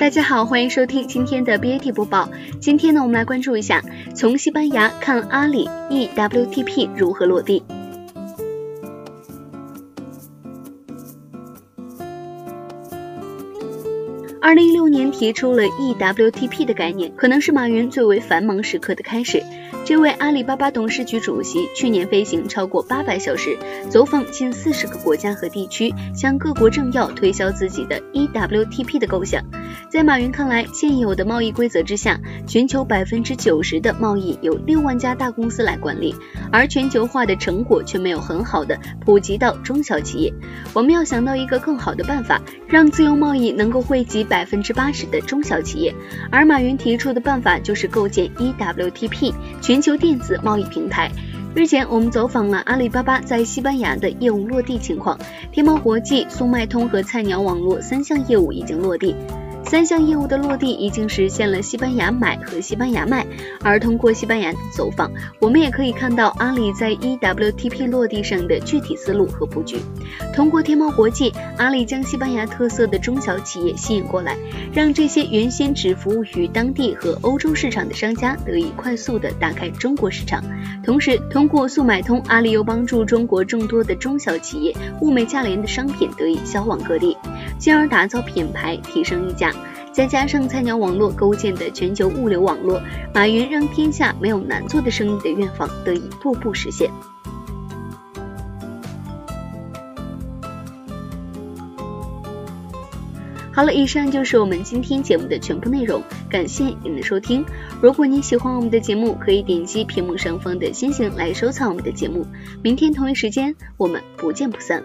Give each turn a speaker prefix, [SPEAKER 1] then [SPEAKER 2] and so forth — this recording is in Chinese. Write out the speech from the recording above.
[SPEAKER 1] 大家好，欢迎收听今天的 BAT 播报。今天呢，我们来关注一下，从西班牙看阿里 eWTP 如何落地。二零一六年提出了 eWTP 的概念，可能是马云最为繁忙时刻的开始。这位阿里巴巴董事局主席去年飞行超过八百小时，走访近四十个国家和地区，向各国政要推销自己的 eWTP 的构想。在马云看来，现有的贸易规则之下，全球百分之九十的贸易由六万家大公司来管理，而全球化的成果却没有很好的普及到中小企业。我们要想到一个更好的办法，让自由贸易能够惠及百分之八十的中小企业。而马云提出的办法就是构建 eWTP 全。球电子贸易平台。日前，我们走访了阿里巴巴在西班牙的业务落地情况。天猫国际、速卖通和菜鸟网络三项业务已经落地。三项业务的落地已经实现了西班牙买和西班牙卖，而通过西班牙走访，我们也可以看到阿里在 eWTP 落地上的具体思路和布局。通过天猫国际，阿里将西班牙特色的中小企业吸引过来，让这些原先只服务于当地和欧洲市场的商家得以快速的打开中国市场。同时，通过速买通，阿里又帮助中国众多的中小企业物美价廉的商品得以销往各地，进而打造品牌，提升溢价。再加上菜鸟网络构建的全球物流网络，马云让天下没有难做的生意的愿望得以步步实现。好了，以上就是我们今天节目的全部内容，感谢您的收听。如果您喜欢我们的节目，可以点击屏幕上方的星星来收藏我们的节目。明天同一时间，我们不见不散。